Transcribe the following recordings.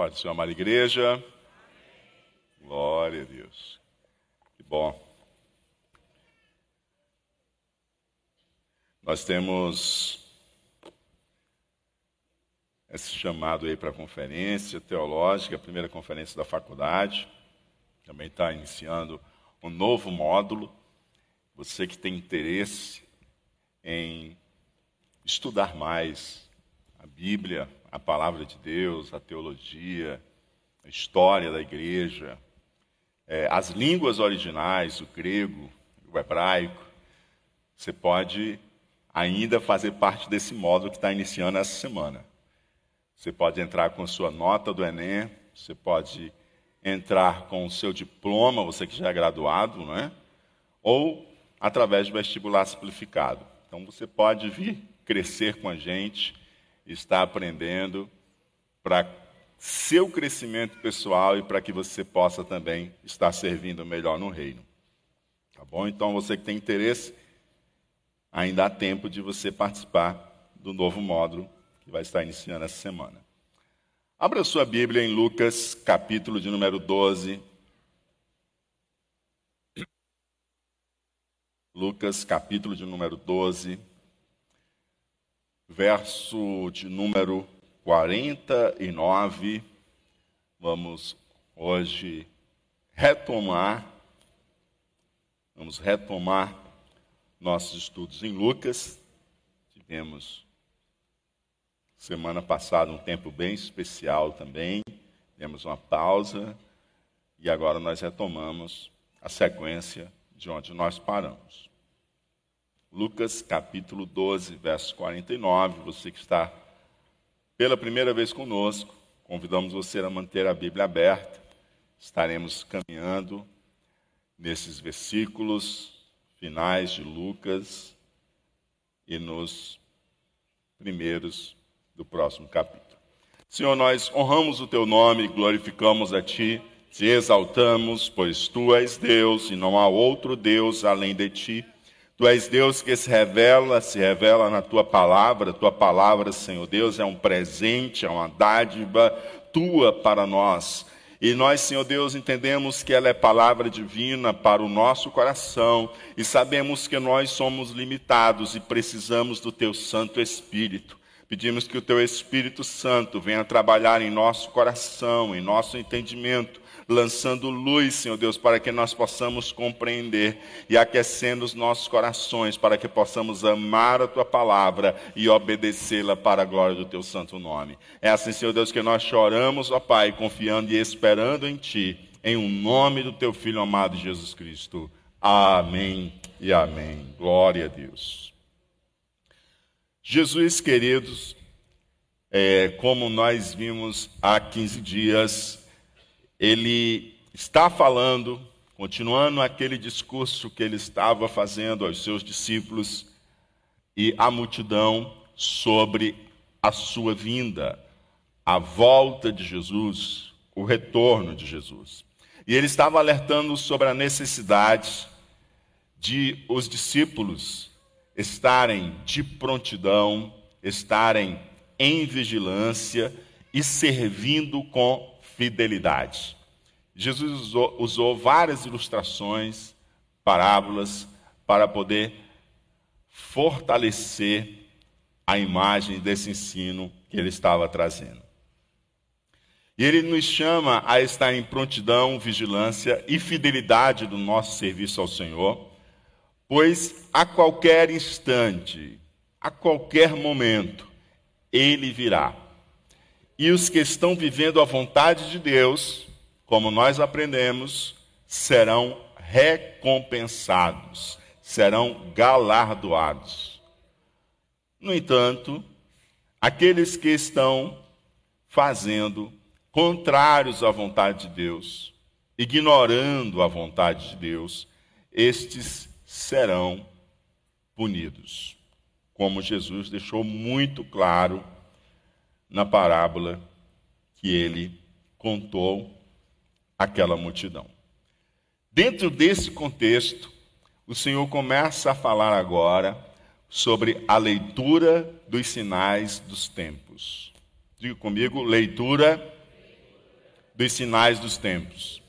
Pode ser amada igreja. Glória a Deus. Que bom. Nós temos esse chamado aí para a conferência teológica, a primeira conferência da faculdade. Também está iniciando um novo módulo. Você que tem interesse em estudar mais a Bíblia, a palavra de Deus, a teologia, a história da igreja, é, as línguas originais, o grego, o hebraico, você pode ainda fazer parte desse módulo que está iniciando essa semana. Você pode entrar com sua nota do Enem, você pode entrar com o seu diploma, você que já é graduado, não é? Ou através do vestibular simplificado. Então você pode vir crescer com a gente, estar aprendendo para seu crescimento pessoal e para que você possa também estar servindo melhor no reino. Tá bom? Então você que tem interesse, ainda há tempo de você participar do novo módulo que vai estar iniciando essa semana. Abra sua Bíblia em Lucas, capítulo de número 12. Lucas, capítulo de número 12, verso de número 49. Vamos hoje retomar, vamos retomar nossos estudos em Lucas. Tivemos semana passada um tempo bem especial também, demos uma pausa e agora nós retomamos a sequência de onde nós paramos. Lucas capítulo 12, verso 49, você que está pela primeira vez conosco, convidamos você a manter a Bíblia aberta. Estaremos caminhando nesses versículos finais de Lucas e nos primeiros do próximo capítulo. Senhor, nós honramos o teu nome, glorificamos a ti, te exaltamos, pois tu és Deus e não há outro Deus além de ti. Tu és Deus que se revela, se revela na tua palavra. Tua palavra, Senhor Deus, é um presente, é uma dádiva tua para nós. E nós, Senhor Deus, entendemos que ela é palavra divina para o nosso coração e sabemos que nós somos limitados e precisamos do teu Santo Espírito. Pedimos que o teu Espírito Santo venha trabalhar em nosso coração, em nosso entendimento, lançando luz, Senhor Deus, para que nós possamos compreender e aquecendo os nossos corações, para que possamos amar a tua palavra e obedecê-la para a glória do teu santo nome. É assim, Senhor Deus, que nós choramos, ó Pai, confiando e esperando em ti, em o um nome do teu filho amado Jesus Cristo. Amém e amém. Glória a Deus. Jesus, queridos, é, como nós vimos há 15 dias, ele está falando, continuando aquele discurso que ele estava fazendo aos seus discípulos e à multidão sobre a sua vinda, a volta de Jesus, o retorno de Jesus. E ele estava alertando sobre a necessidade de os discípulos estarem de prontidão, estarem em vigilância e servindo com fidelidade. Jesus usou, usou várias ilustrações, parábolas, para poder fortalecer a imagem desse ensino que ele estava trazendo. E ele nos chama a estar em prontidão, vigilância e fidelidade do nosso serviço ao Senhor, pois a qualquer instante, a qualquer momento, ele virá e os que estão vivendo a vontade de Deus, como nós aprendemos, serão recompensados, serão galardoados. No entanto, aqueles que estão fazendo contrários à vontade de Deus, ignorando a vontade de Deus, estes serão punidos. Como Jesus deixou muito claro na parábola que ele contou àquela multidão. Dentro desse contexto, o Senhor começa a falar agora sobre a leitura dos sinais dos tempos. Diga comigo, leitura dos sinais dos tempos.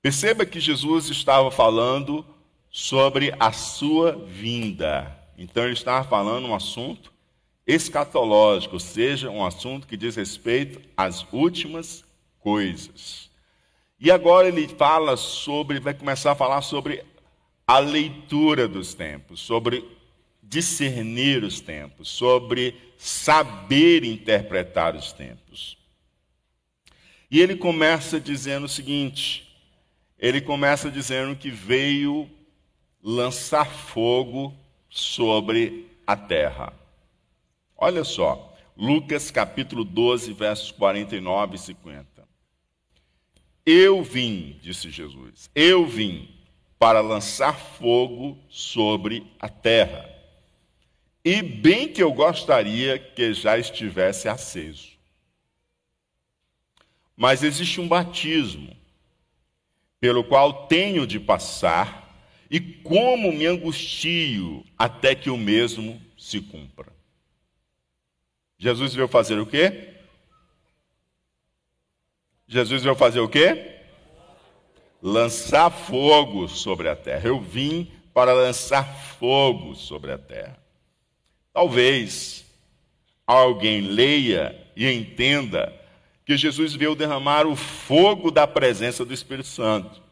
Perceba que Jesus estava falando sobre a sua vinda. Então ele estava falando um assunto escatológico, ou seja, um assunto que diz respeito às últimas coisas. E agora ele fala sobre, vai começar a falar sobre a leitura dos tempos, sobre discernir os tempos, sobre saber interpretar os tempos. E ele começa dizendo o seguinte: ele começa dizendo que veio lançar fogo sobre a terra. Olha só, Lucas capítulo 12, versos 49 e 50. Eu vim, disse Jesus, eu vim para lançar fogo sobre a terra. E bem que eu gostaria que já estivesse aceso. Mas existe um batismo pelo qual tenho de passar, e como me angustio até que o mesmo se cumpra. Jesus veio fazer o quê? Jesus veio fazer o quê? Lançar fogo sobre a terra. Eu vim para lançar fogo sobre a terra. Talvez alguém leia e entenda que Jesus veio derramar o fogo da presença do Espírito Santo.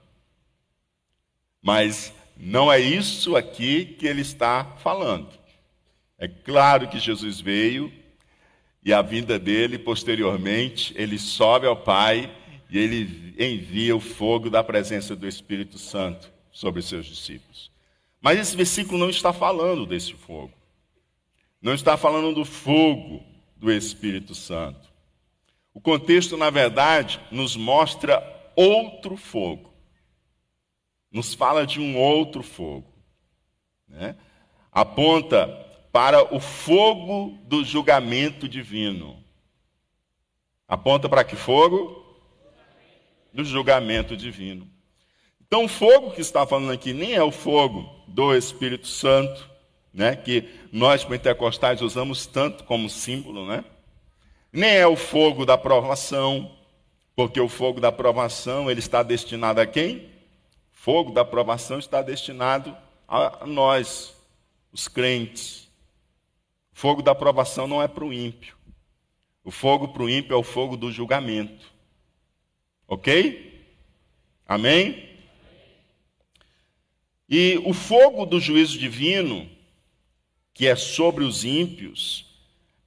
Mas não é isso aqui que ele está falando. É claro que Jesus veio e a vinda dele, posteriormente, ele sobe ao Pai e ele envia o fogo da presença do Espírito Santo sobre seus discípulos. Mas esse versículo não está falando desse fogo. Não está falando do fogo do Espírito Santo. O contexto, na verdade, nos mostra outro fogo. Nos fala de um outro fogo. Né? Aponta para o fogo do julgamento divino. Aponta para que fogo? Do julgamento divino. Então, o fogo que está falando aqui nem é o fogo do Espírito Santo, né, que nós pentecostais usamos tanto como símbolo, né? Nem é o fogo da provação, porque o fogo da provação ele está destinado a quem? Fogo da provação está destinado a nós, os crentes. Fogo da aprovação não é para o ímpio. O fogo para o ímpio é o fogo do julgamento. Ok? Amém? E o fogo do juízo divino, que é sobre os ímpios,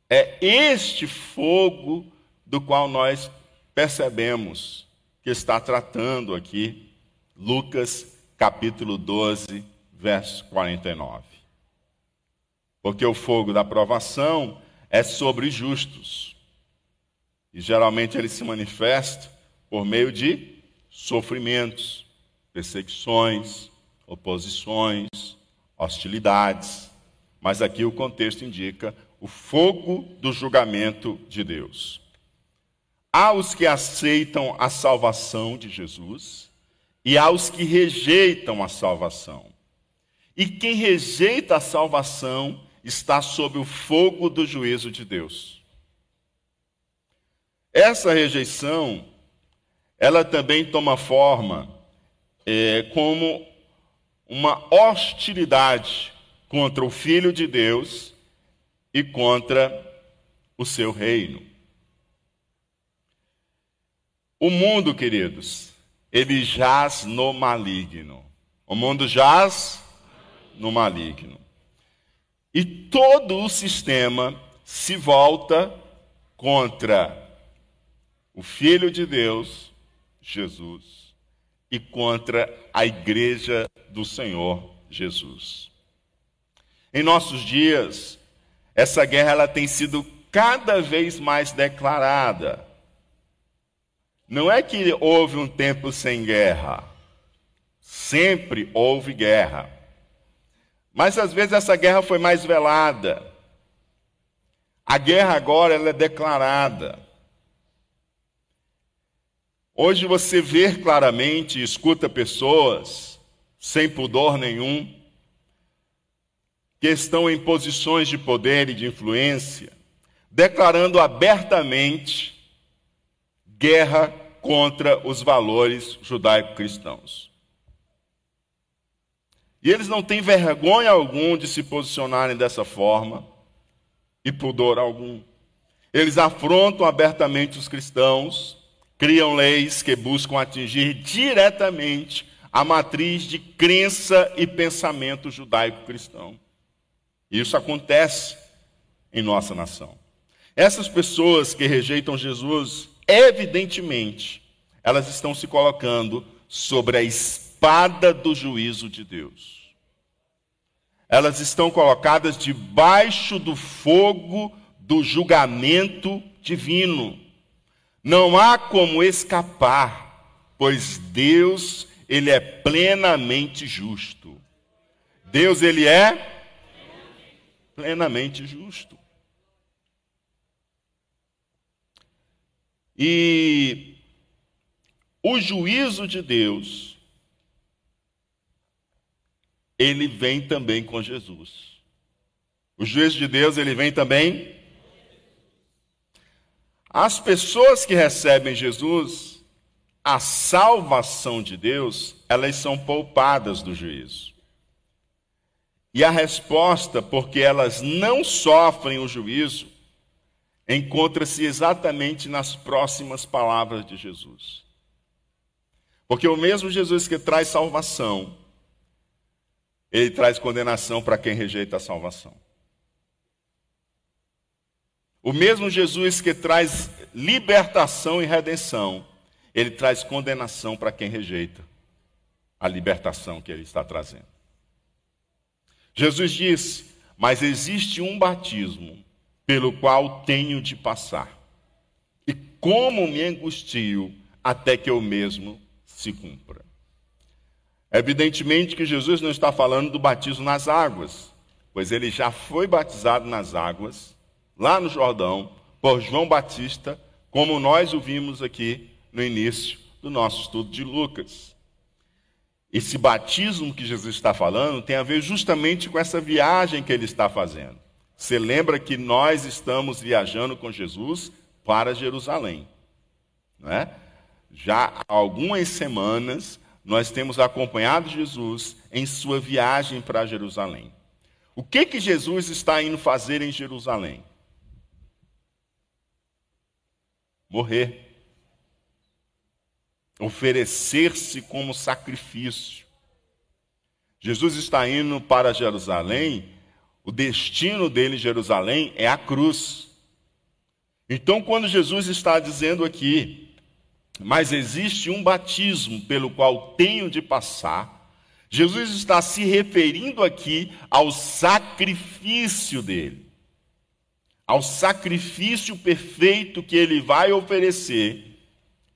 é este fogo do qual nós percebemos que está tratando aqui Lucas capítulo 12, verso 49. Porque o fogo da provação é sobre justos. E geralmente ele se manifesta por meio de sofrimentos, perseguições, oposições, hostilidades. Mas aqui o contexto indica o fogo do julgamento de Deus. Há os que aceitam a salvação de Jesus e há os que rejeitam a salvação. E quem rejeita a salvação está sob o fogo do juízo de Deus. Essa rejeição, ela também toma forma é, como uma hostilidade contra o Filho de Deus e contra o seu reino. O mundo, queridos, ele jaz no maligno. O mundo jaz no maligno. E todo o sistema se volta contra o Filho de Deus, Jesus, e contra a igreja do Senhor Jesus. Em nossos dias, essa guerra ela tem sido cada vez mais declarada. Não é que houve um tempo sem guerra. Sempre houve guerra. Mas às vezes essa guerra foi mais velada. A guerra agora ela é declarada. Hoje você vê claramente, escuta pessoas sem pudor nenhum, que estão em posições de poder e de influência, declarando abertamente guerra contra os valores judaico-cristãos. E eles não têm vergonha algum de se posicionarem dessa forma e pudor algum. Eles afrontam abertamente os cristãos, criam leis que buscam atingir diretamente a matriz de crença e pensamento judaico-cristão. Isso acontece em nossa nação. Essas pessoas que rejeitam Jesus, evidentemente, elas estão se colocando sobre a espada do juízo de Deus. Elas estão colocadas debaixo do fogo do julgamento divino. Não há como escapar, pois Deus, ele é plenamente justo. Deus, ele é plenamente justo. E o juízo de Deus, ele vem também com Jesus. O juízo de Deus, ele vem também. As pessoas que recebem Jesus, a salvação de Deus, elas são poupadas do juízo. E a resposta, porque elas não sofrem o juízo, encontra-se exatamente nas próximas palavras de Jesus. Porque o mesmo Jesus que traz salvação, ele traz condenação para quem rejeita a salvação. O mesmo Jesus que traz libertação e redenção, ele traz condenação para quem rejeita a libertação que ele está trazendo. Jesus disse: Mas existe um batismo pelo qual tenho de passar, e como me angustio até que eu mesmo se cumpra. Evidentemente que Jesus não está falando do batismo nas águas, pois ele já foi batizado nas águas, lá no Jordão, por João Batista, como nós o vimos aqui no início do nosso estudo de Lucas. Esse batismo que Jesus está falando tem a ver justamente com essa viagem que ele está fazendo. Você lembra que nós estamos viajando com Jesus para Jerusalém, não é? Já há algumas semanas nós temos acompanhado Jesus em sua viagem para Jerusalém. O que que Jesus está indo fazer em Jerusalém? Morrer oferecer-se como sacrifício. Jesus está indo para Jerusalém, o destino dele em Jerusalém é a cruz. Então, quando Jesus está dizendo aqui, mas existe um batismo pelo qual tenho de passar, Jesus está se referindo aqui ao sacrifício dele, ao sacrifício perfeito que ele vai oferecer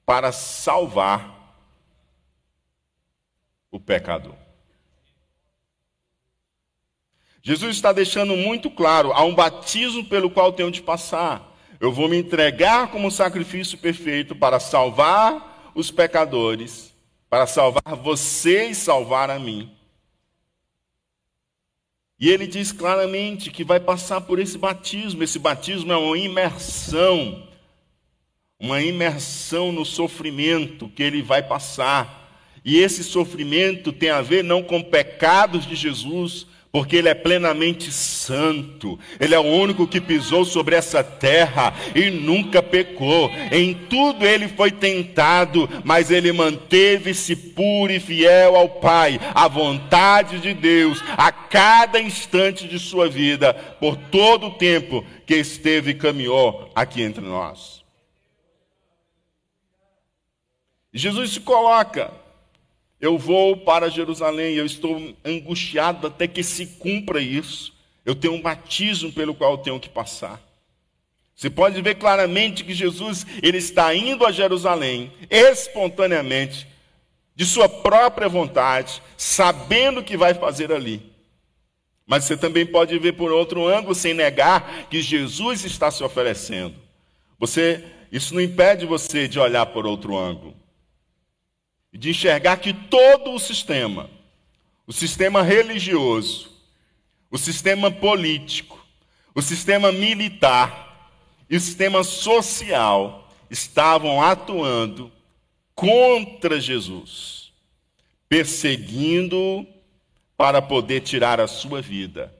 para salvar o pecador. Jesus está deixando muito claro: há um batismo pelo qual tenho de passar. Eu vou me entregar como sacrifício perfeito para salvar os pecadores, para salvar você e salvar a mim. E ele diz claramente que vai passar por esse batismo. Esse batismo é uma imersão uma imersão no sofrimento que ele vai passar. E esse sofrimento tem a ver não com pecados de Jesus, porque ele é plenamente santo. Ele é o único que pisou sobre essa terra e nunca pecou. Em tudo ele foi tentado, mas ele manteve-se puro e fiel ao Pai, à vontade de Deus, a cada instante de sua vida, por todo o tempo que esteve e caminhou aqui entre nós. Jesus se coloca. Eu vou para Jerusalém, eu estou angustiado até que se cumpra isso. Eu tenho um batismo pelo qual tenho que passar. Você pode ver claramente que Jesus ele está indo a Jerusalém espontaneamente, de sua própria vontade, sabendo o que vai fazer ali. Mas você também pode ver por outro ângulo, sem negar que Jesus está se oferecendo. Você, isso não impede você de olhar por outro ângulo e de enxergar que todo o sistema, o sistema religioso, o sistema político, o sistema militar e o sistema social estavam atuando contra Jesus, perseguindo-o para poder tirar a sua vida,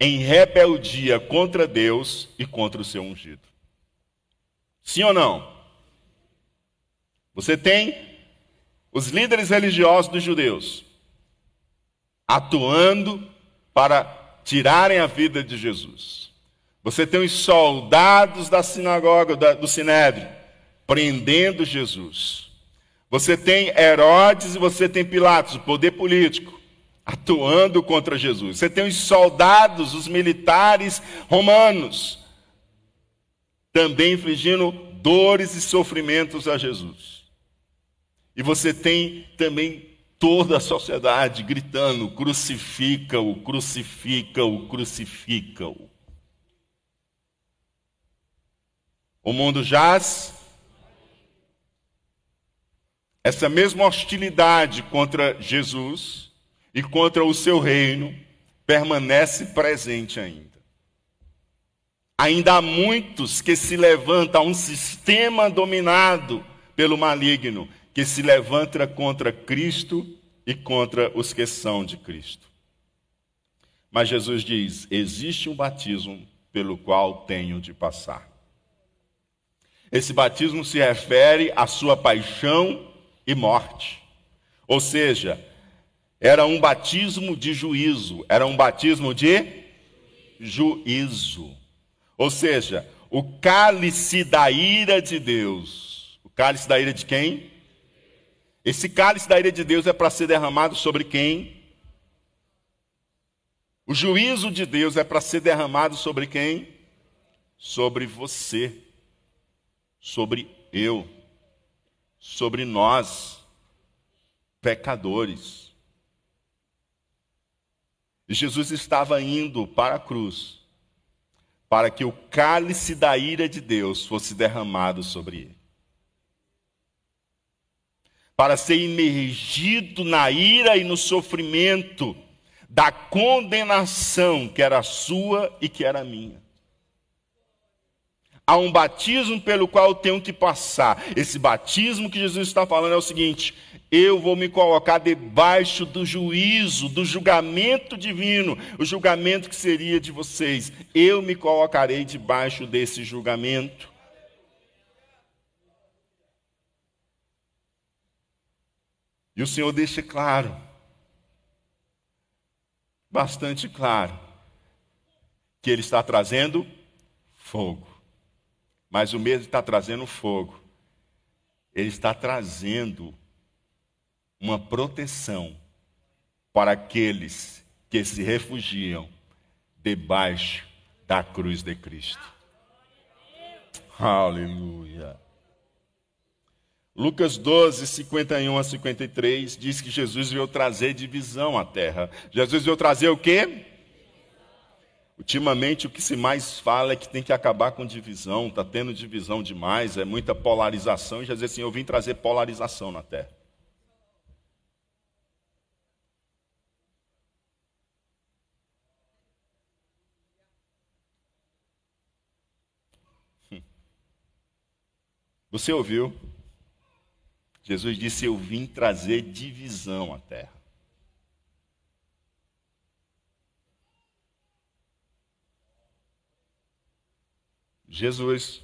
em rebeldia contra Deus e contra o seu ungido. Sim ou não? Você tem os líderes religiosos dos judeus atuando para tirarem a vida de Jesus. Você tem os soldados da sinagoga, do Sinédrio, prendendo Jesus. Você tem Herodes e você tem Pilatos, o poder político, atuando contra Jesus. Você tem os soldados, os militares romanos, também infligindo dores e sofrimentos a Jesus. E você tem também toda a sociedade gritando: crucifica-o, crucifica-o, crucifica-o. O mundo jaz. Essa mesma hostilidade contra Jesus e contra o seu reino permanece presente ainda. Ainda há muitos que se levantam, um sistema dominado pelo maligno, que se levanta contra Cristo e contra os que são de Cristo. Mas Jesus diz: existe um batismo pelo qual tenho de passar. Esse batismo se refere à sua paixão e morte. Ou seja, era um batismo de juízo, era um batismo de juízo. Ou seja, o cálice da ira de Deus. O cálice da ira de quem? Esse cálice da ira de Deus é para ser derramado sobre quem? O juízo de Deus é para ser derramado sobre quem? Sobre você sobre eu, sobre nós, pecadores. Jesus estava indo para a cruz para que o cálice da ira de Deus fosse derramado sobre ele. Para ser imergido na ira e no sofrimento da condenação que era sua e que era minha. Há um batismo pelo qual eu tenho que passar. Esse batismo que Jesus está falando é o seguinte: eu vou me colocar debaixo do juízo, do julgamento divino, o julgamento que seria de vocês. Eu me colocarei debaixo desse julgamento. E o Senhor deixa claro, bastante claro, que Ele está trazendo fogo. Mas o medo está trazendo fogo. Ele está trazendo uma proteção para aqueles que se refugiam debaixo da cruz de Cristo. Aleluia. Lucas 12, 51 a 53 diz que Jesus veio trazer divisão à terra. Jesus veio trazer o quê? Ultimamente, o que se mais fala é que tem que acabar com divisão, está tendo divisão demais, é muita polarização. E dizer assim: eu vim trazer polarização na terra. Hum. Você ouviu? Jesus disse: Eu vim trazer divisão à terra. Jesus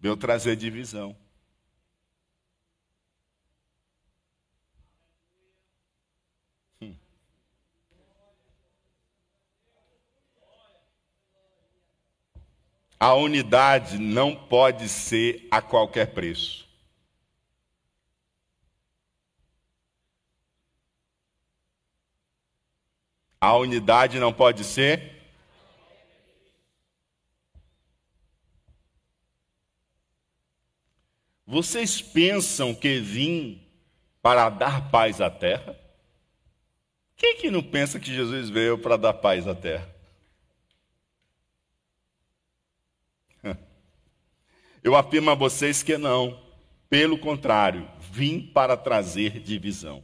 veio trazer divisão. Hum. A unidade não pode ser a qualquer preço. A unidade não pode ser Vocês pensam que vim para dar paz à terra? Quem que não pensa que Jesus veio para dar paz à terra? Eu afirmo a vocês que não. Pelo contrário, vim para trazer divisão.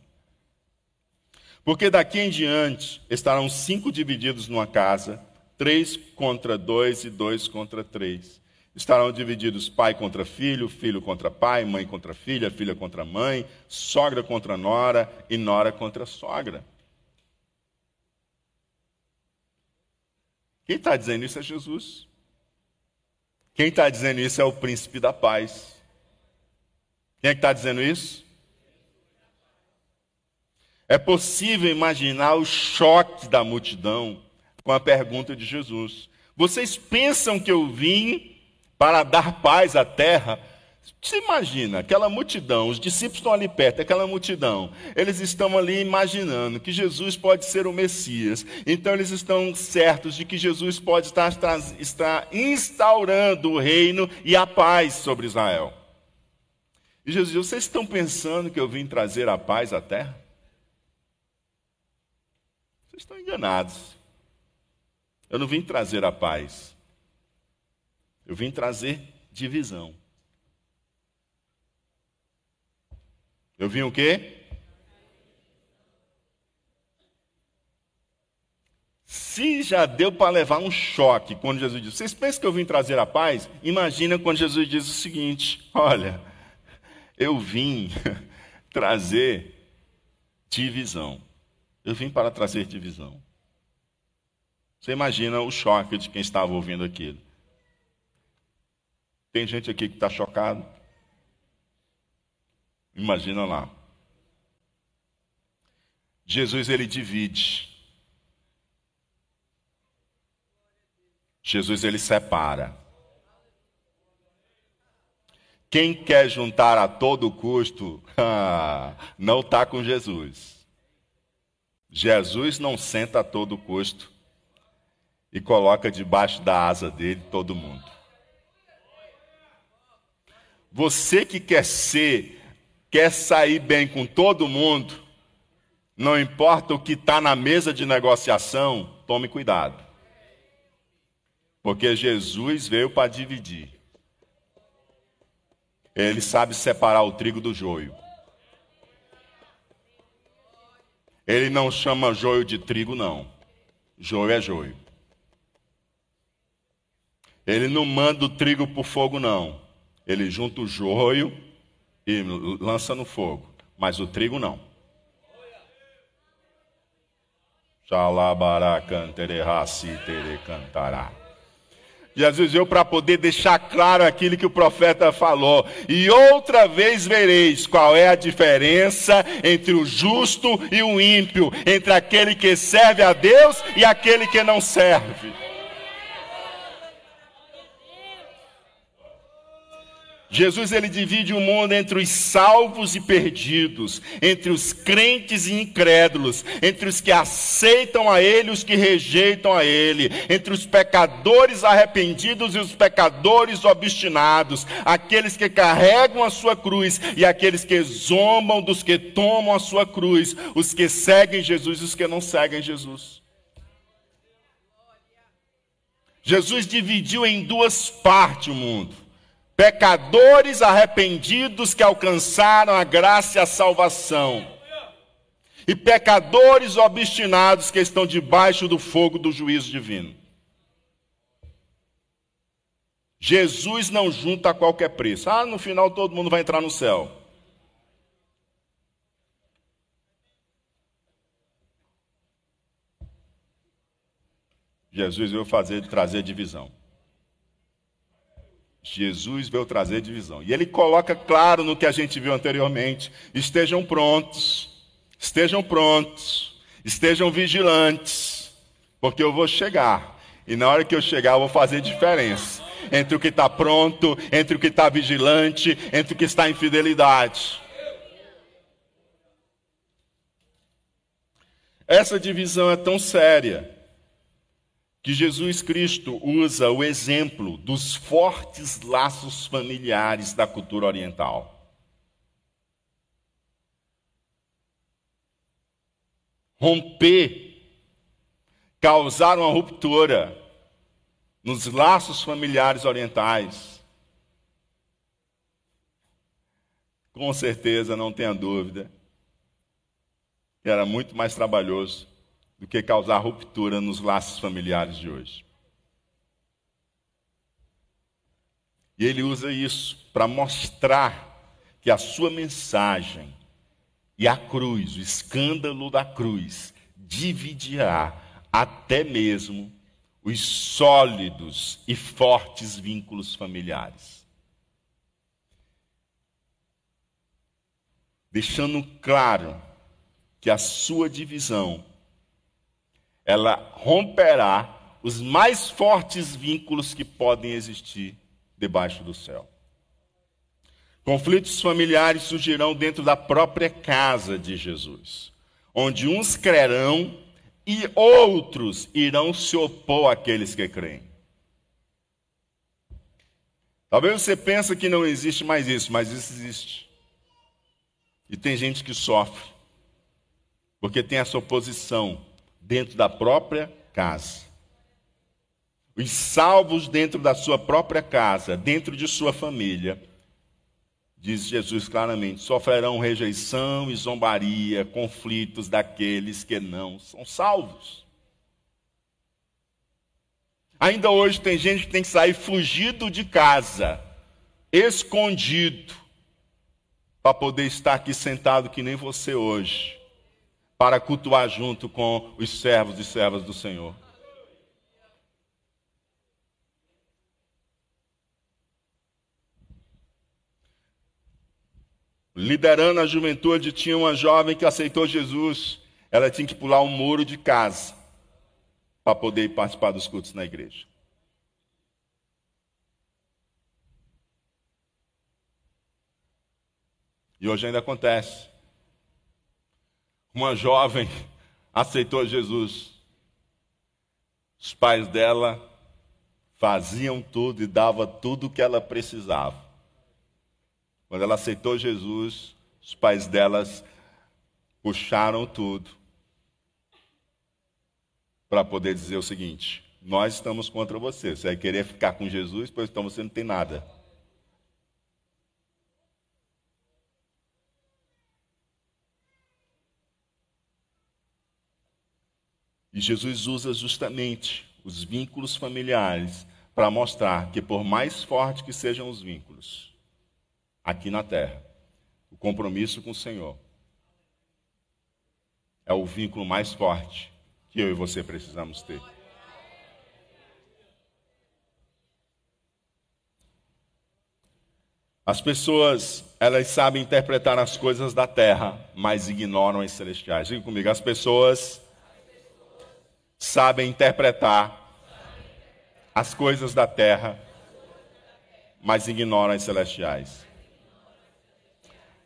Porque daqui em diante estarão cinco divididos numa casa, três contra dois e dois contra três. Estarão divididos pai contra filho, filho contra pai, mãe contra filha, filha contra mãe, sogra contra nora e nora contra sogra. Quem está dizendo isso é Jesus. Quem está dizendo isso é o príncipe da paz. Quem é que está dizendo isso? É possível imaginar o choque da multidão com a pergunta de Jesus. Vocês pensam que eu vim para dar paz à terra? Você imagina, aquela multidão, os discípulos estão ali perto, aquela multidão, eles estão ali imaginando que Jesus pode ser o Messias, então eles estão certos de que Jesus pode estar, estar instaurando o reino e a paz sobre Israel. E Jesus Vocês estão pensando que eu vim trazer a paz à terra? Vocês estão enganados. Eu não vim trazer a paz. Eu vim trazer divisão. Eu vim o quê? Se já deu para levar um choque quando Jesus disse, vocês pensam que eu vim trazer a paz? Imagina quando Jesus diz o seguinte: olha, eu vim trazer divisão. Eu vim para trazer divisão. Você imagina o choque de quem estava ouvindo aquilo. Tem gente aqui que está chocado. Imagina lá. Jesus ele divide. Jesus ele separa. Quem quer juntar a todo custo, não está com Jesus. Jesus não senta a todo custo e coloca debaixo da asa dele todo mundo. Você que quer ser, quer sair bem com todo mundo, não importa o que está na mesa de negociação, tome cuidado. Porque Jesus veio para dividir. Ele sabe separar o trigo do joio. Ele não chama joio de trigo, não. Joio é joio. Ele não manda o trigo para o fogo, não. Ele junta o joio e lança no fogo. Mas o trigo não. cantará. Jesus veio para poder deixar claro aquilo que o profeta falou. E outra vez vereis qual é a diferença entre o justo e o ímpio, entre aquele que serve a Deus e aquele que não serve. Jesus ele divide o mundo entre os salvos e perdidos, entre os crentes e incrédulos, entre os que aceitam a ele e os que rejeitam a ele, entre os pecadores arrependidos e os pecadores obstinados, aqueles que carregam a sua cruz e aqueles que zombam dos que tomam a sua cruz, os que seguem Jesus e os que não seguem Jesus. Jesus dividiu em duas partes o mundo pecadores arrependidos que alcançaram a graça e a salvação, e pecadores obstinados que estão debaixo do fogo do juízo divino. Jesus não junta a qualquer preço. Ah, no final todo mundo vai entrar no céu. Jesus veio fazer, trazer divisão. Jesus veio trazer divisão. E ele coloca claro no que a gente viu anteriormente: estejam prontos, estejam prontos, estejam vigilantes, porque eu vou chegar. E na hora que eu chegar, eu vou fazer diferença entre o que está pronto, entre o que está vigilante, entre o que está em fidelidade. Essa divisão é tão séria que Jesus Cristo usa o exemplo dos fortes laços familiares da cultura oriental. Romper, causar uma ruptura nos laços familiares orientais. Com certeza, não tenha dúvida, era muito mais trabalhoso do que causar ruptura nos laços familiares de hoje. E ele usa isso para mostrar que a sua mensagem e a cruz, o escândalo da cruz, dividirá até mesmo os sólidos e fortes vínculos familiares. Deixando claro que a sua divisão ela romperá os mais fortes vínculos que podem existir debaixo do céu. Conflitos familiares surgirão dentro da própria casa de Jesus, onde uns crerão e outros irão se opor àqueles que creem. Talvez você pense que não existe mais isso, mas isso existe. E tem gente que sofre, porque tem essa oposição dentro da própria casa. Os salvos dentro da sua própria casa, dentro de sua família, diz Jesus claramente, sofrerão rejeição e zombaria, conflitos daqueles que não são salvos. Ainda hoje tem gente que tem que sair fugido de casa, escondido, para poder estar aqui sentado que nem você hoje, para cultuar junto com os servos e servas do Senhor. Liderando a juventude, tinha uma jovem que aceitou Jesus. Ela tinha que pular um muro de casa para poder participar dos cultos na igreja. E hoje ainda acontece. Uma jovem aceitou Jesus. Os pais dela faziam tudo e davam tudo o que ela precisava. Quando ela aceitou Jesus, os pais delas puxaram tudo para poder dizer o seguinte: nós estamos contra você. Você vai querer ficar com Jesus, pois então você não tem nada. E Jesus usa justamente os vínculos familiares para mostrar que, por mais fortes que sejam os vínculos, aqui na terra. O compromisso com o Senhor é o vínculo mais forte que eu e você precisamos ter. As pessoas, elas sabem interpretar as coisas da terra, mas ignoram as celestiais. Diga comigo, as pessoas sabem interpretar as coisas da terra, mas ignoram as celestiais.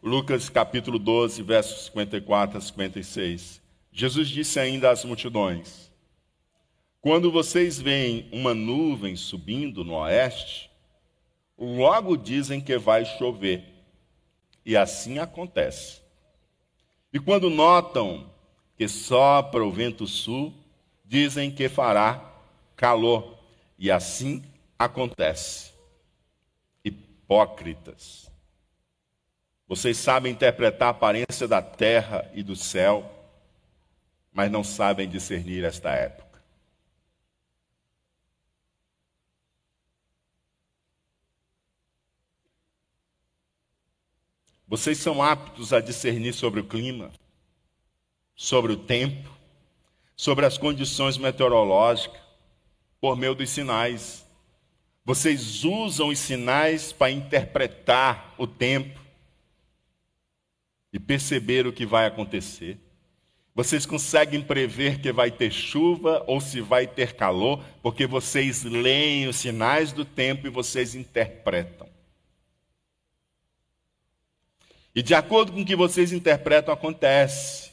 Lucas capítulo 12, versos 54 a 56. Jesus disse ainda às multidões: Quando vocês veem uma nuvem subindo no oeste, logo dizem que vai chover. E assim acontece. E quando notam que sopra o vento sul, dizem que fará calor. E assim acontece. Hipócritas. Vocês sabem interpretar a aparência da terra e do céu, mas não sabem discernir esta época. Vocês são aptos a discernir sobre o clima, sobre o tempo, sobre as condições meteorológicas, por meio dos sinais. Vocês usam os sinais para interpretar o tempo e perceber o que vai acontecer. Vocês conseguem prever que vai ter chuva ou se vai ter calor, porque vocês leem os sinais do tempo e vocês interpretam. E de acordo com o que vocês interpretam, acontece,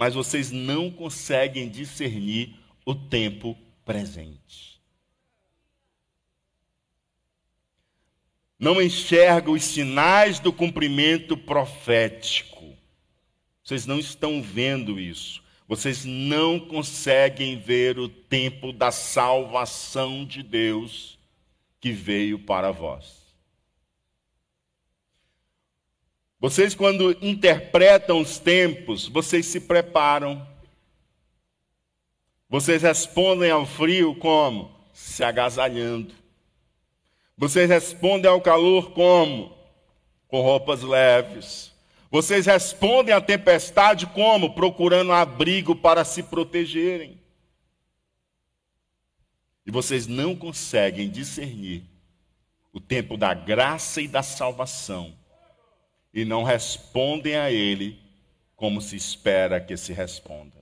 mas vocês não conseguem discernir o tempo presente. não enxerga os sinais do cumprimento profético. Vocês não estão vendo isso. Vocês não conseguem ver o tempo da salvação de Deus que veio para vós. Vocês, quando interpretam os tempos, vocês se preparam. Vocês respondem ao frio como? Se agasalhando. Vocês respondem ao calor como? Com roupas leves. Vocês respondem à tempestade como? Procurando abrigo para se protegerem. E vocês não conseguem discernir o tempo da graça e da salvação e não respondem a Ele como se espera que se responda.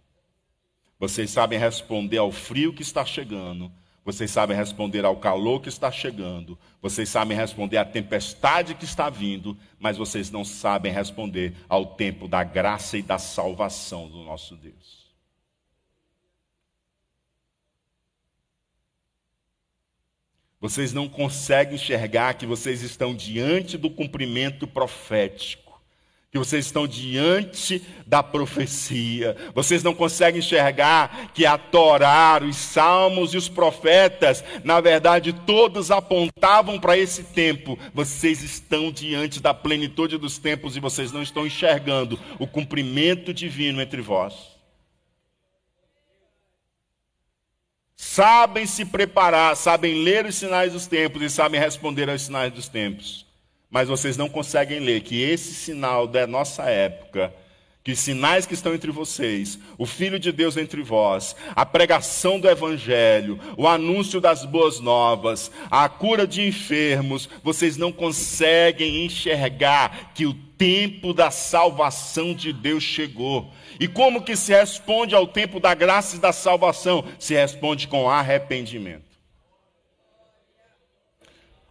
Vocês sabem responder ao frio que está chegando, vocês sabem responder ao calor que está chegando, vocês sabem responder à tempestade que está vindo, mas vocês não sabem responder ao tempo da graça e da salvação do nosso Deus. Vocês não conseguem enxergar que vocês estão diante do cumprimento profético que vocês estão diante da profecia. Vocês não conseguem enxergar que a Torá, os salmos e os profetas, na verdade, todos apontavam para esse tempo. Vocês estão diante da plenitude dos tempos e vocês não estão enxergando o cumprimento divino entre vós. Sabem se preparar, sabem ler os sinais dos tempos e sabem responder aos sinais dos tempos. Mas vocês não conseguem ler que esse sinal da nossa época, que os sinais que estão entre vocês, o Filho de Deus entre vós, a pregação do Evangelho, o anúncio das boas novas, a cura de enfermos, vocês não conseguem enxergar que o tempo da salvação de Deus chegou. E como que se responde ao tempo da graça e da salvação? Se responde com arrependimento.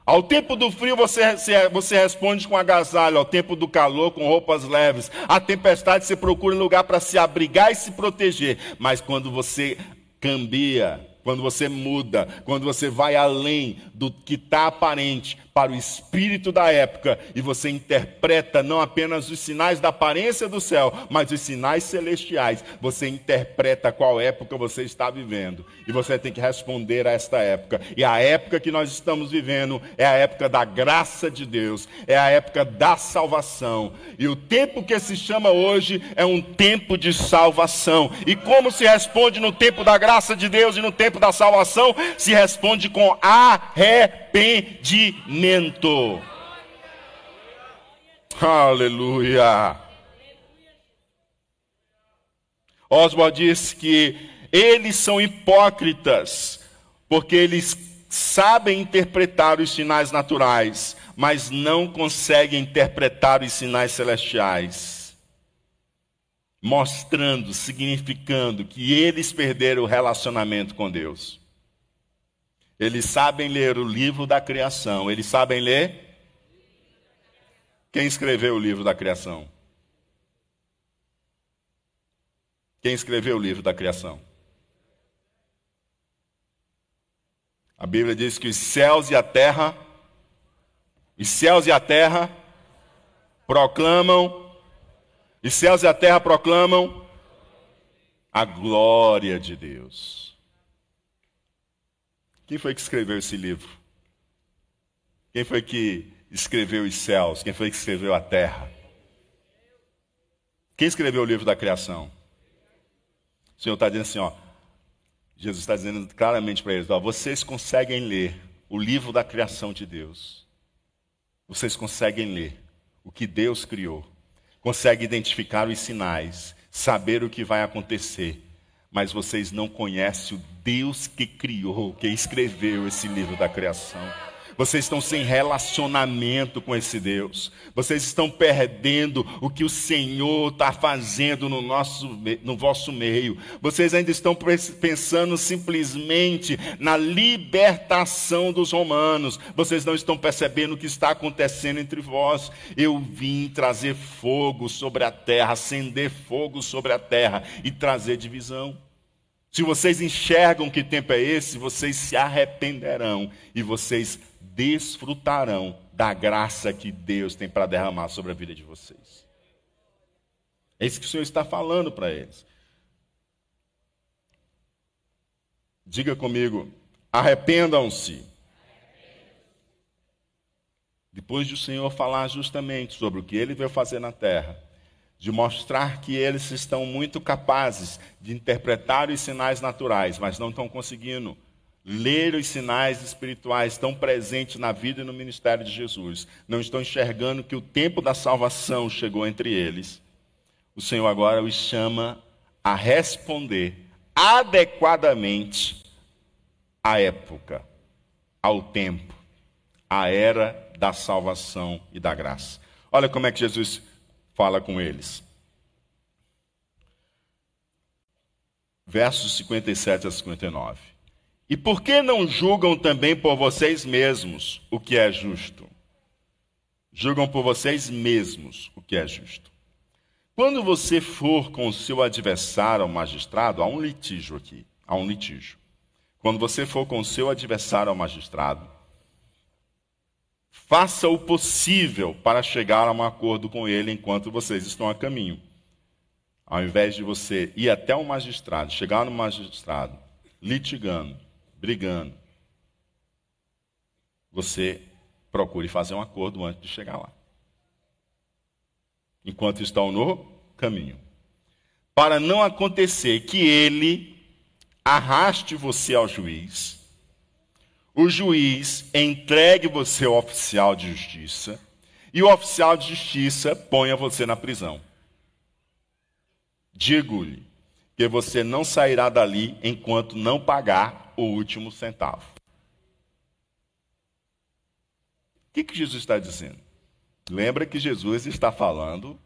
Ao tempo do frio você, você responde com agasalho, ao tempo do calor com roupas leves. À tempestade você procura um lugar para se abrigar e se proteger. Mas quando você cambia, quando você muda, quando você vai além do que está aparente, para o espírito da época e você interpreta não apenas os sinais da aparência do céu, mas os sinais celestiais. Você interpreta qual época você está vivendo e você tem que responder a esta época. E a época que nós estamos vivendo é a época da graça de Deus, é a época da salvação. E o tempo que se chama hoje é um tempo de salvação. E como se responde no tempo da graça de Deus e no tempo da salvação? Se responde com arrependimento Aleluia. Oswald diz que eles são hipócritas, porque eles sabem interpretar os sinais naturais, mas não conseguem interpretar os sinais celestiais, mostrando, significando que eles perderam o relacionamento com Deus. Eles sabem ler o livro da criação. Eles sabem ler? Quem escreveu o livro da criação? Quem escreveu o livro da criação? A Bíblia diz que os céus e a terra, os céus e a terra proclamam, os céus e a terra proclamam a glória de Deus. Quem foi que escreveu esse livro? Quem foi que escreveu os céus? Quem foi que escreveu a terra? Quem escreveu o livro da criação? O Senhor está dizendo assim, ó. Jesus está dizendo claramente para eles: ó, vocês conseguem ler o livro da criação de Deus. Vocês conseguem ler o que Deus criou. Conseguem identificar os sinais, saber o que vai acontecer mas vocês não conhecem o Deus que criou, que escreveu esse livro da criação. Vocês estão sem relacionamento com esse Deus. Vocês estão perdendo o que o Senhor está fazendo no, nosso, no vosso meio. Vocês ainda estão pensando simplesmente na libertação dos romanos. Vocês não estão percebendo o que está acontecendo entre vós. Eu vim trazer fogo sobre a terra, acender fogo sobre a terra e trazer divisão. Se vocês enxergam que tempo é esse, vocês se arrependerão e vocês desfrutarão da graça que Deus tem para derramar sobre a vida de vocês. É isso que o Senhor está falando para eles. Diga comigo, arrependam-se. Depois de o Senhor falar justamente sobre o que ele veio fazer na terra, de mostrar que eles estão muito capazes de interpretar os sinais naturais, mas não estão conseguindo ler os sinais espirituais tão presentes na vida e no ministério de Jesus, não estão enxergando que o tempo da salvação chegou entre eles, o Senhor agora os chama a responder adequadamente à época, ao tempo, à era da salvação e da graça. Olha como é que Jesus fala com eles. Versos 57 a 59. E por que não julgam também por vocês mesmos o que é justo? Julgam por vocês mesmos o que é justo. Quando você for com o seu adversário ao magistrado, há um litígio aqui, há um litígio. Quando você for com o seu adversário ao magistrado, faça o possível para chegar a um acordo com ele enquanto vocês estão a caminho. Ao invés de você ir até o magistrado, chegar no magistrado, litigando, brigando, você procure fazer um acordo antes de chegar lá. Enquanto estão no caminho. Para não acontecer que ele arraste você ao juiz, o juiz entregue você ao oficial de justiça e o oficial de justiça ponha você na prisão. Digo-lhe que você não sairá dali enquanto não pagar o último centavo. O que, que Jesus está dizendo? Lembra que Jesus está falando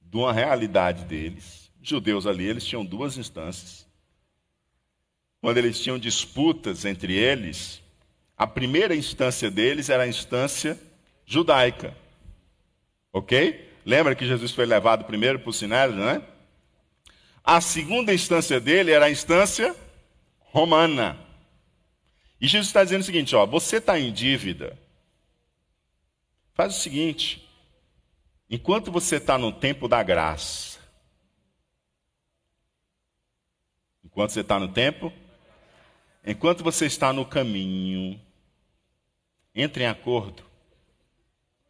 de uma realidade deles. Judeus ali, eles tinham duas instâncias. Quando eles tinham disputas entre eles, a primeira instância deles era a instância judaica. Ok? Lembra que Jesus foi levado primeiro para o Sinédrio, né? A segunda instância dele era a instância romana. E Jesus está dizendo o seguinte: ó, você está em dívida. Faz o seguinte: enquanto você está no tempo da graça, enquanto você está no tempo, enquanto você está no caminho, entre em acordo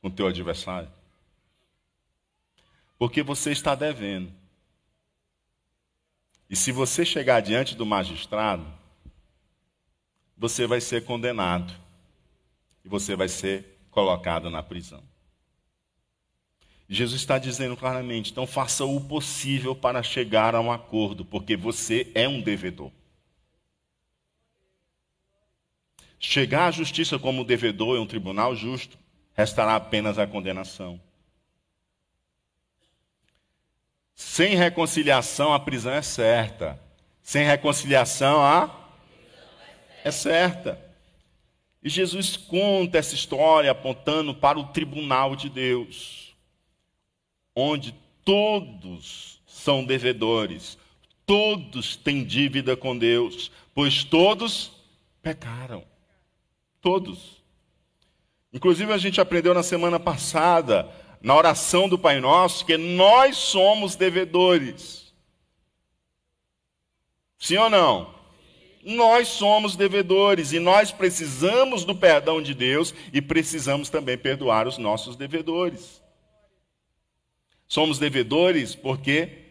com o teu adversário. Porque você está devendo. E se você chegar diante do magistrado, você vai ser condenado. E você vai ser colocado na prisão. Jesus está dizendo claramente: então faça o possível para chegar a um acordo, porque você é um devedor. Chegar à justiça como devedor em um tribunal justo, restará apenas a condenação. Sem reconciliação, a prisão é certa. Sem reconciliação, a é certa. E Jesus conta essa história apontando para o tribunal de Deus, onde todos são devedores, todos têm dívida com Deus, pois todos pecaram. Todos. Inclusive, a gente aprendeu na semana passada na oração do Pai Nosso que nós somos devedores. Sim ou não? Nós somos devedores e nós precisamos do perdão de Deus e precisamos também perdoar os nossos devedores. Somos devedores porque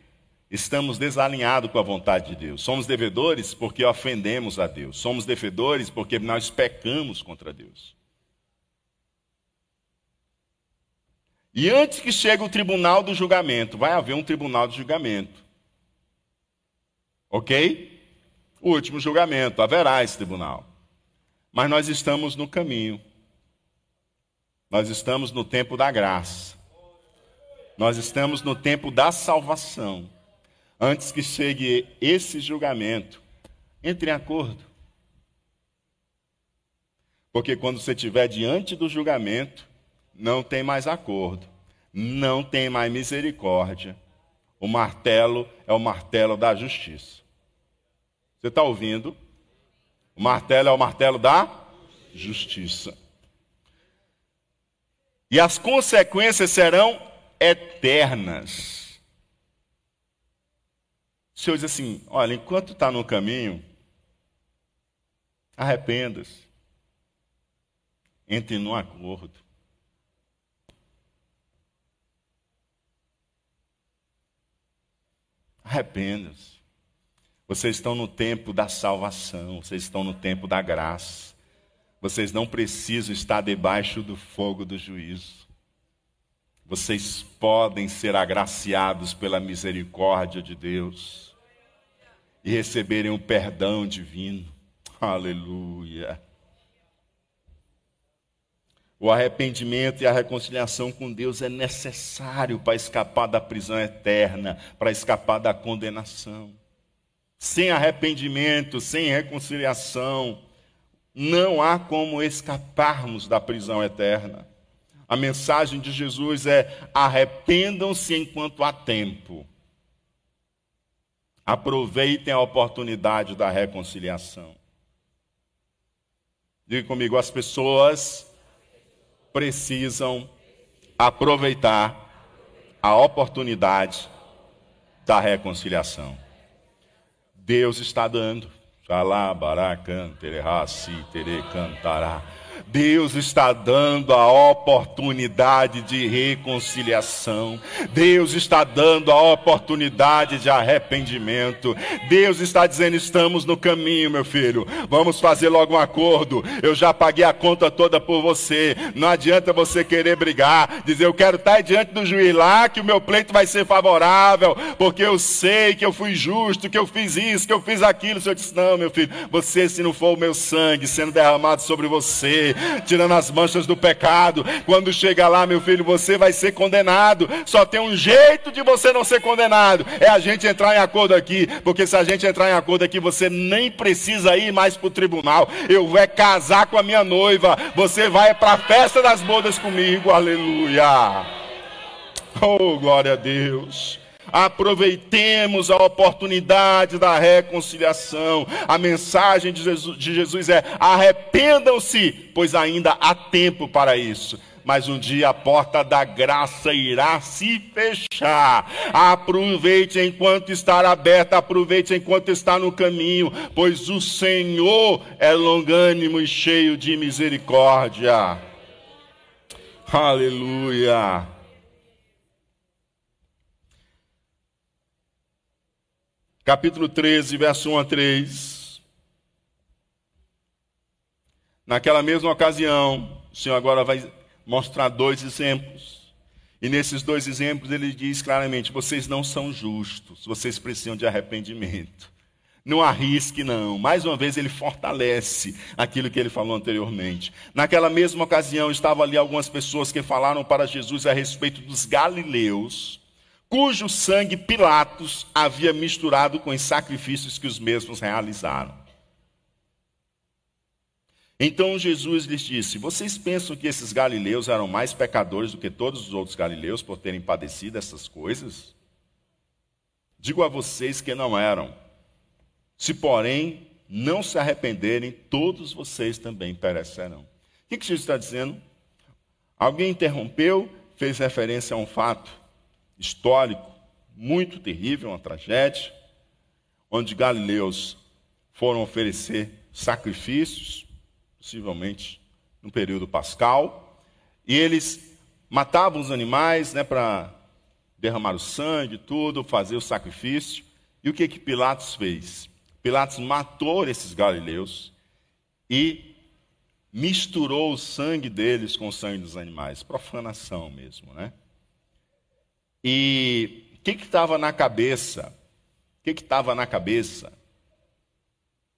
estamos desalinhados com a vontade de Deus. Somos devedores porque ofendemos a Deus. Somos devedores porque nós pecamos contra Deus. E antes que chegue o tribunal do julgamento, vai haver um tribunal de julgamento. Ok? O último julgamento, haverá esse tribunal. Mas nós estamos no caminho. Nós estamos no tempo da graça. Nós estamos no tempo da salvação. Antes que chegue esse julgamento, entre em acordo. Porque quando você estiver diante do julgamento, não tem mais acordo, não tem mais misericórdia. O martelo é o martelo da justiça. Você está ouvindo? O martelo é o martelo da justiça. E as consequências serão eternas. O Senhor diz assim: olha, enquanto está no caminho, arrependa-se. Entre num acordo. Arrependa-se. Vocês estão no tempo da salvação, vocês estão no tempo da graça. Vocês não precisam estar debaixo do fogo do juízo. Vocês podem ser agraciados pela misericórdia de Deus e receberem o perdão divino. Aleluia. O arrependimento e a reconciliação com Deus é necessário para escapar da prisão eterna, para escapar da condenação. Sem arrependimento, sem reconciliação, não há como escaparmos da prisão eterna. A mensagem de Jesus é: arrependam-se enquanto há tempo. Aproveitem a oportunidade da reconciliação. Diga comigo, as pessoas precisam aproveitar a oportunidade da reconciliação. Deus está dando. Xalá, baracan, tere, cantará. Deus está dando a oportunidade de reconciliação. Deus está dando a oportunidade de arrependimento. Deus está dizendo: estamos no caminho, meu filho. Vamos fazer logo um acordo. Eu já paguei a conta toda por você. Não adianta você querer brigar, dizer: eu quero estar diante do juiz lá, que o meu pleito vai ser favorável, porque eu sei que eu fui justo, que eu fiz isso, que eu fiz aquilo. O senhor disse: não, meu filho, você, se não for o meu sangue sendo derramado sobre você, tirando as manchas do pecado. Quando chega lá, meu filho, você vai ser condenado. Só tem um jeito de você não ser condenado: é a gente entrar em acordo aqui. Porque se a gente entrar em acordo aqui, você nem precisa ir mais para o tribunal. Eu vou é casar com a minha noiva. Você vai para a festa das bodas comigo. Aleluia. Oh, glória a Deus. Aproveitemos a oportunidade da reconciliação. A mensagem de Jesus, é: arrependam-se, pois ainda há tempo para isso mas um dia a porta da graça irá se fechar. Aproveite enquanto está aberta, aproveite enquanto está no caminho, pois o Senhor é longânimo e cheio de misericórdia. Aleluia. Capítulo 13, verso 1 a 3. Naquela mesma ocasião, o Senhor agora vai mostrar dois exemplos. E nesses dois exemplos ele diz claramente: vocês não são justos, vocês precisam de arrependimento. Não arrisque, não. Mais uma vez, ele fortalece aquilo que ele falou anteriormente. Naquela mesma ocasião, estavam ali algumas pessoas que falaram para Jesus a respeito dos galileus cujo sangue Pilatos havia misturado com os sacrifícios que os mesmos realizaram. Então Jesus lhes disse: Vocês pensam que esses galileus eram mais pecadores do que todos os outros galileus por terem padecido essas coisas? Digo a vocês que não eram. Se, porém, não se arrependerem, todos vocês também perecerão. O que, Jesus está dizendo? Alguém interrompeu, fez referência a um fato histórico muito terrível, uma tragédia, onde galileus foram oferecer sacrifícios, possivelmente no período pascal, e eles matavam os animais né, para derramar o sangue tudo, fazer o sacrifício. E o que, que Pilatos fez? Pilatos matou esses galileus e misturou o sangue deles com o sangue dos animais. Profanação mesmo, né? E o que estava na cabeça? O que estava na cabeça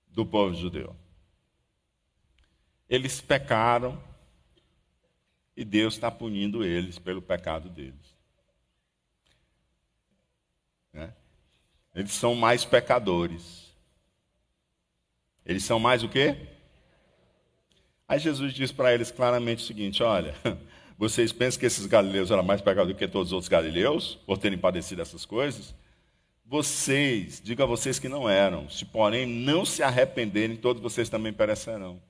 do povo judeu? Eles pecaram e Deus está punindo eles pelo pecado deles. Né? Eles são mais pecadores. Eles são mais o quê? Aí Jesus diz para eles claramente o seguinte: olha, Vocês pensam que esses galileus eram mais pecadores do que todos os outros galileus, por terem padecido essas coisas? Vocês, digo a vocês que não eram, se porém não se arrependerem, todos vocês também perecerão.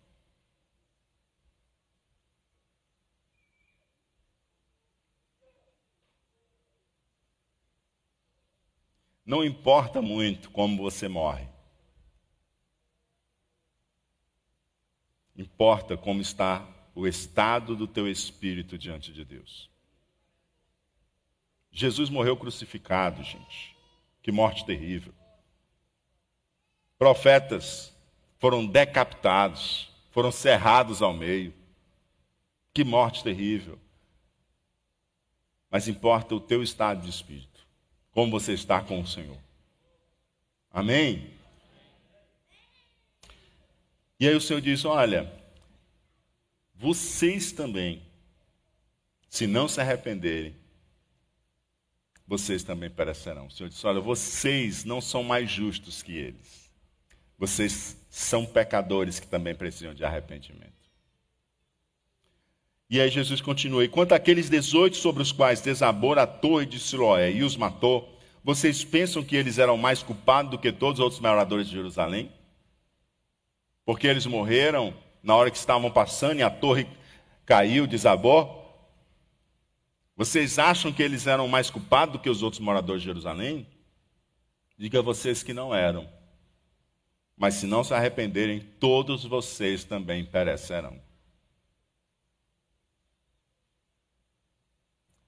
Não importa muito como você morre. Importa como está o estado do teu espírito diante de Deus. Jesus morreu crucificado, gente. Que morte terrível. Profetas foram decapitados, foram cerrados ao meio. Que morte terrível. Mas importa o teu estado de espírito, como você está com o Senhor. Amém? E aí o Senhor diz: Olha, vocês também, se não se arrependerem, vocês também perecerão. O Senhor disse: Olha, vocês não são mais justos que eles. Vocês são pecadores que também precisam de arrependimento. E aí Jesus continua: E quanto àqueles 18 sobre os quais desabou a torre de Siloé e os matou, vocês pensam que eles eram mais culpados do que todos os outros moradores de Jerusalém? Porque eles morreram na hora que estavam passando e a torre caiu, desabou? Vocês acham que eles eram mais culpados do que os outros moradores de Jerusalém? Diga a vocês que não eram. Mas se não se arrependerem, todos vocês também perecerão.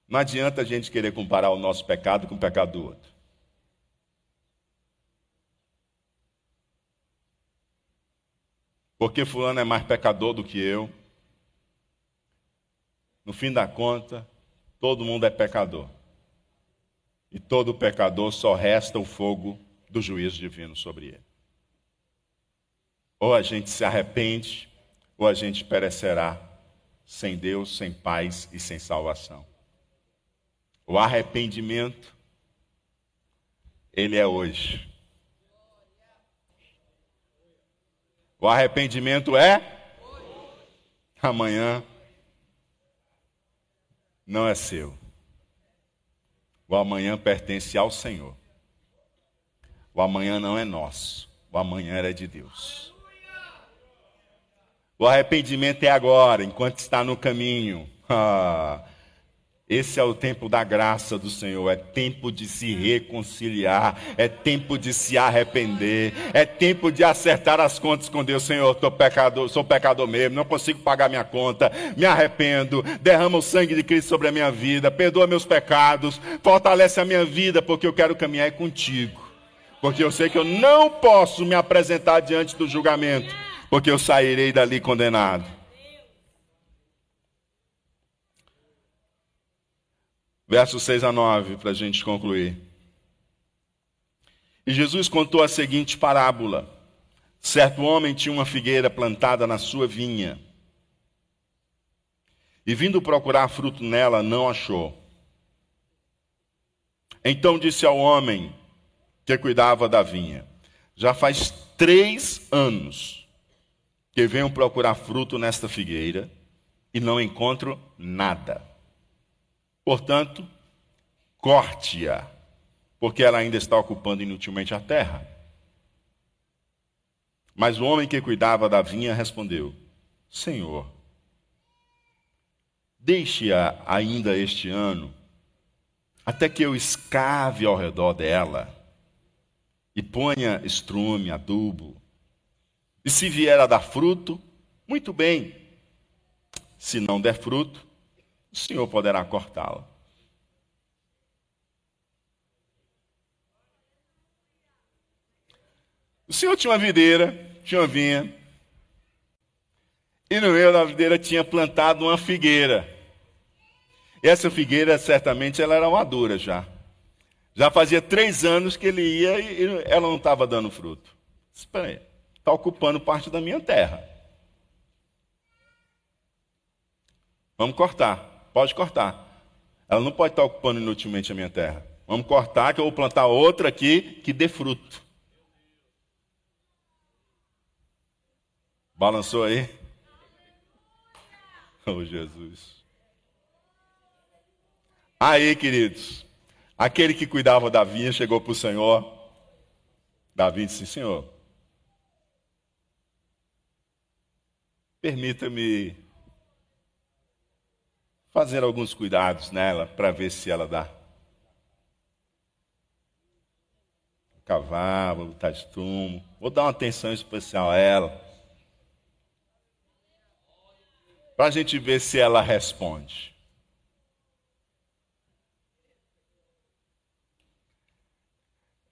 Não adianta a gente querer comparar o nosso pecado com o pecado do outro. Porque fulano é mais pecador do que eu. No fim da conta, todo mundo é pecador. E todo pecador só resta o fogo do juízo divino sobre ele. Ou a gente se arrepende, ou a gente perecerá sem Deus, sem paz e sem salvação. O arrependimento, ele é hoje. O arrependimento é amanhã não é seu. O amanhã pertence ao Senhor. O amanhã não é nosso. O amanhã é de Deus. O arrependimento é agora, enquanto está no caminho. Ah, esse é o tempo da graça do Senhor, é tempo de se reconciliar, é tempo de se arrepender, é tempo de acertar as contas com Deus. Senhor, tô pecador, sou pecador mesmo, não consigo pagar minha conta, me arrependo, derrama o sangue de Cristo sobre a minha vida, perdoa meus pecados, fortalece a minha vida, porque eu quero caminhar contigo. Porque eu sei que eu não posso me apresentar diante do julgamento, porque eu sairei dali condenado. Versos 6 a 9, para a gente concluir. E Jesus contou a seguinte parábola: Certo homem tinha uma figueira plantada na sua vinha. E vindo procurar fruto nela, não achou. Então disse ao homem que cuidava da vinha: Já faz três anos que venho procurar fruto nesta figueira e não encontro nada. Portanto, corte-a, porque ela ainda está ocupando inutilmente a terra. Mas o homem que cuidava da vinha respondeu: Senhor, deixe-a ainda este ano, até que eu escave ao redor dela e ponha estrume, adubo. E se vier a dar fruto, muito bem. Se não der fruto, o Senhor poderá cortá-la. O Senhor tinha uma videira, tinha uma vinha, e no meio da videira tinha plantado uma figueira. E essa figueira, certamente, ela era madura já. Já fazia três anos que ele ia e ela não estava dando fruto. Espera aí, está ocupando parte da minha terra. Vamos cortar. Pode cortar. Ela não pode estar ocupando inutilmente a minha terra. Vamos cortar, que eu vou plantar outra aqui que dê fruto. Balançou aí? Oh, Jesus. Aí, queridos, aquele que cuidava da vinha chegou para o Senhor. Davi disse: Senhor, permita-me fazer alguns cuidados nela para ver se ela dá. Cavar, botar estrumo, vou dar uma atenção especial a ela. Para a gente ver se ela responde.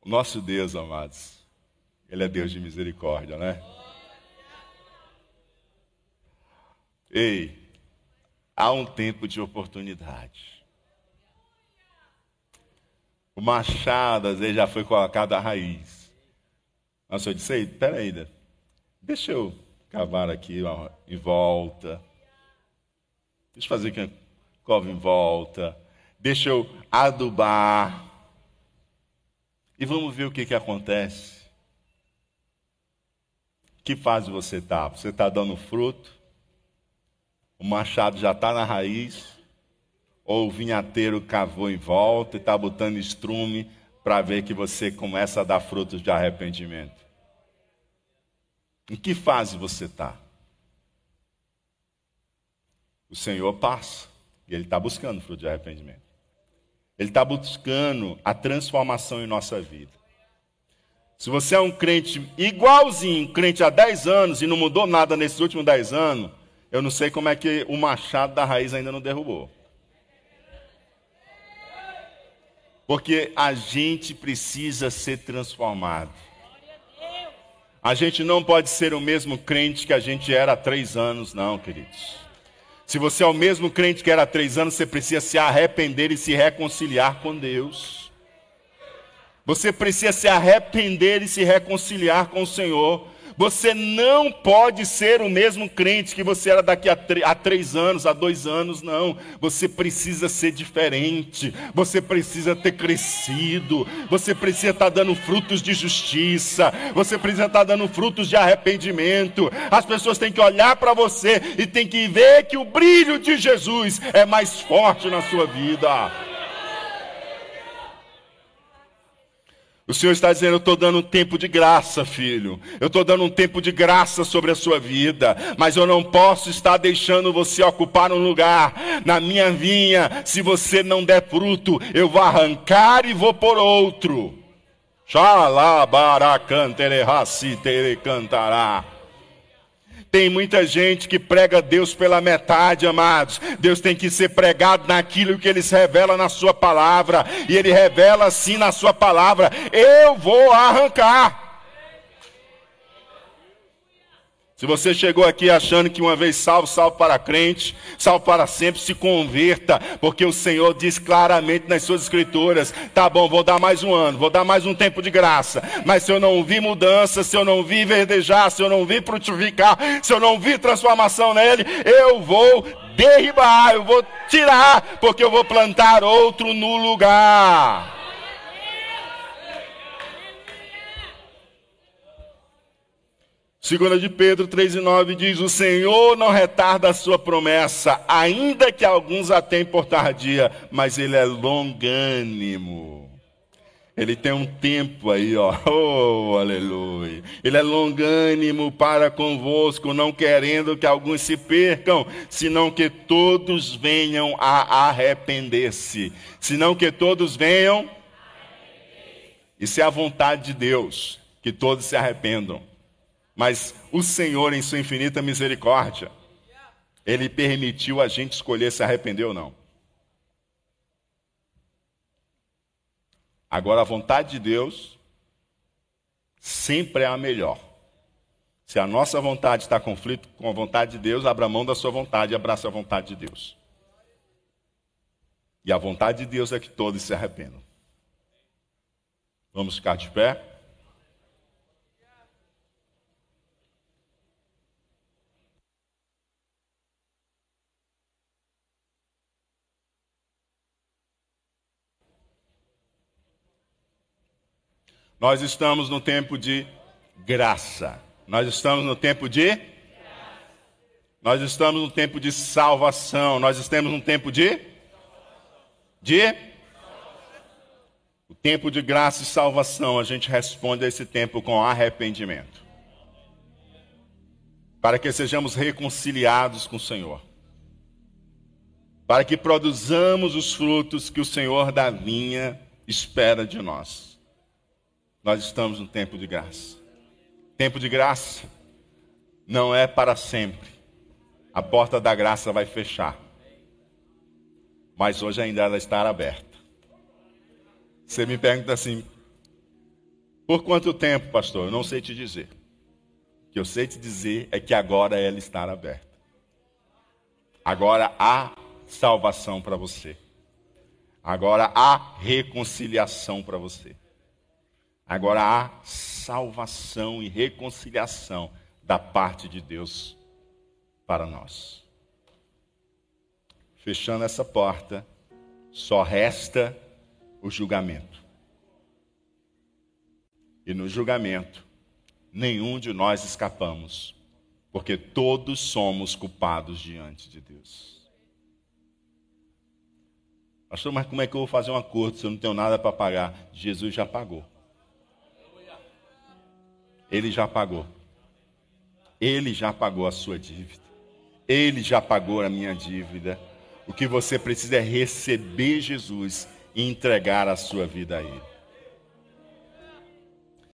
O nosso Deus, amados, Ele é Deus de misericórdia, né? Ei, há um tempo de oportunidade. O machado, às vezes, já foi colocado à raiz. Mas eu disse, ei, peraí, deixa eu cavar aqui ó, em volta. Deixa eu fazer que cova em volta. Deixa eu adubar. E vamos ver o que, que acontece. Que fase você está? Você está dando fruto? O machado já está na raiz? Ou o vinhateiro cavou em volta e está botando estrume para ver que você começa a dar frutos de arrependimento? Em que fase você está? O Senhor passa e Ele está buscando fruto de arrependimento. Ele está buscando a transformação em nossa vida. Se você é um crente igualzinho, crente há 10 anos e não mudou nada nesses últimos 10 anos, eu não sei como é que o machado da raiz ainda não derrubou. Porque a gente precisa ser transformado. A gente não pode ser o mesmo crente que a gente era há três anos, não, queridos. Se você é o mesmo crente que era há três anos, você precisa se arrepender e se reconciliar com Deus. Você precisa se arrepender e se reconciliar com o Senhor. Você não pode ser o mesmo crente que você era daqui a, a três anos, a dois anos, não. Você precisa ser diferente. Você precisa ter crescido. Você precisa estar dando frutos de justiça. Você precisa estar dando frutos de arrependimento. As pessoas têm que olhar para você e têm que ver que o brilho de Jesus é mais forte na sua vida. O Senhor está dizendo: Eu estou dando um tempo de graça, filho. Eu estou dando um tempo de graça sobre a sua vida. Mas eu não posso estar deixando você ocupar um lugar na minha vinha. Se você não der fruto, eu vou arrancar e vou por outro. Xalabaracantere cantará. Tem muita gente que prega Deus pela metade, amados. Deus tem que ser pregado naquilo que ele revela na sua palavra. E ele revela assim na sua palavra: Eu vou arrancar. Se você chegou aqui achando que uma vez salvo, salvo para crente, salvo para sempre, se converta, porque o Senhor diz claramente nas suas escrituras: tá bom, vou dar mais um ano, vou dar mais um tempo de graça, mas se eu não vi mudança, se eu não vi verdejar, se eu não vi frutificar, se eu não vi transformação nele, eu vou derribar, eu vou tirar, porque eu vou plantar outro no lugar. Segunda de Pedro 3 e 9 diz: O Senhor não retarda a sua promessa, ainda que alguns a tenham por tardia, mas Ele é longânimo. Ele tem um tempo aí, ó. Oh, aleluia. Ele é longânimo para convosco, não querendo que alguns se percam, senão que todos venham a arrepender-se. Senão que todos venham. Isso é a vontade de Deus, que todos se arrependam. Mas o Senhor, em sua infinita misericórdia, Ele permitiu a gente escolher se arrepender ou não. Agora, a vontade de Deus sempre é a melhor. Se a nossa vontade está em conflito com a vontade de Deus, abra mão da sua vontade e abraça a vontade de Deus. E a vontade de Deus é que todos se arrependam. Vamos ficar de pé? Nós estamos no tempo de graça. Nós estamos no tempo de Nós estamos no tempo de salvação. Nós estamos no tempo de de o tempo de graça e salvação. A gente responde a esse tempo com arrependimento. Para que sejamos reconciliados com o Senhor. Para que produzamos os frutos que o Senhor da vinha espera de nós. Nós estamos no tempo de graça. Tempo de graça não é para sempre. A porta da graça vai fechar. Mas hoje ainda ela está aberta. Você me pergunta assim: Por quanto tempo, pastor? Eu não sei te dizer. O que eu sei te dizer é que agora ela está aberta. Agora há salvação para você. Agora há reconciliação para você. Agora há salvação e reconciliação da parte de Deus para nós. Fechando essa porta, só resta o julgamento. E no julgamento, nenhum de nós escapamos, porque todos somos culpados diante de Deus. Pastor, mas como é que eu vou fazer um acordo se eu não tenho nada para pagar? Jesus já pagou. Ele já pagou. Ele já pagou a sua dívida. Ele já pagou a minha dívida. O que você precisa é receber Jesus e entregar a sua vida a Ele.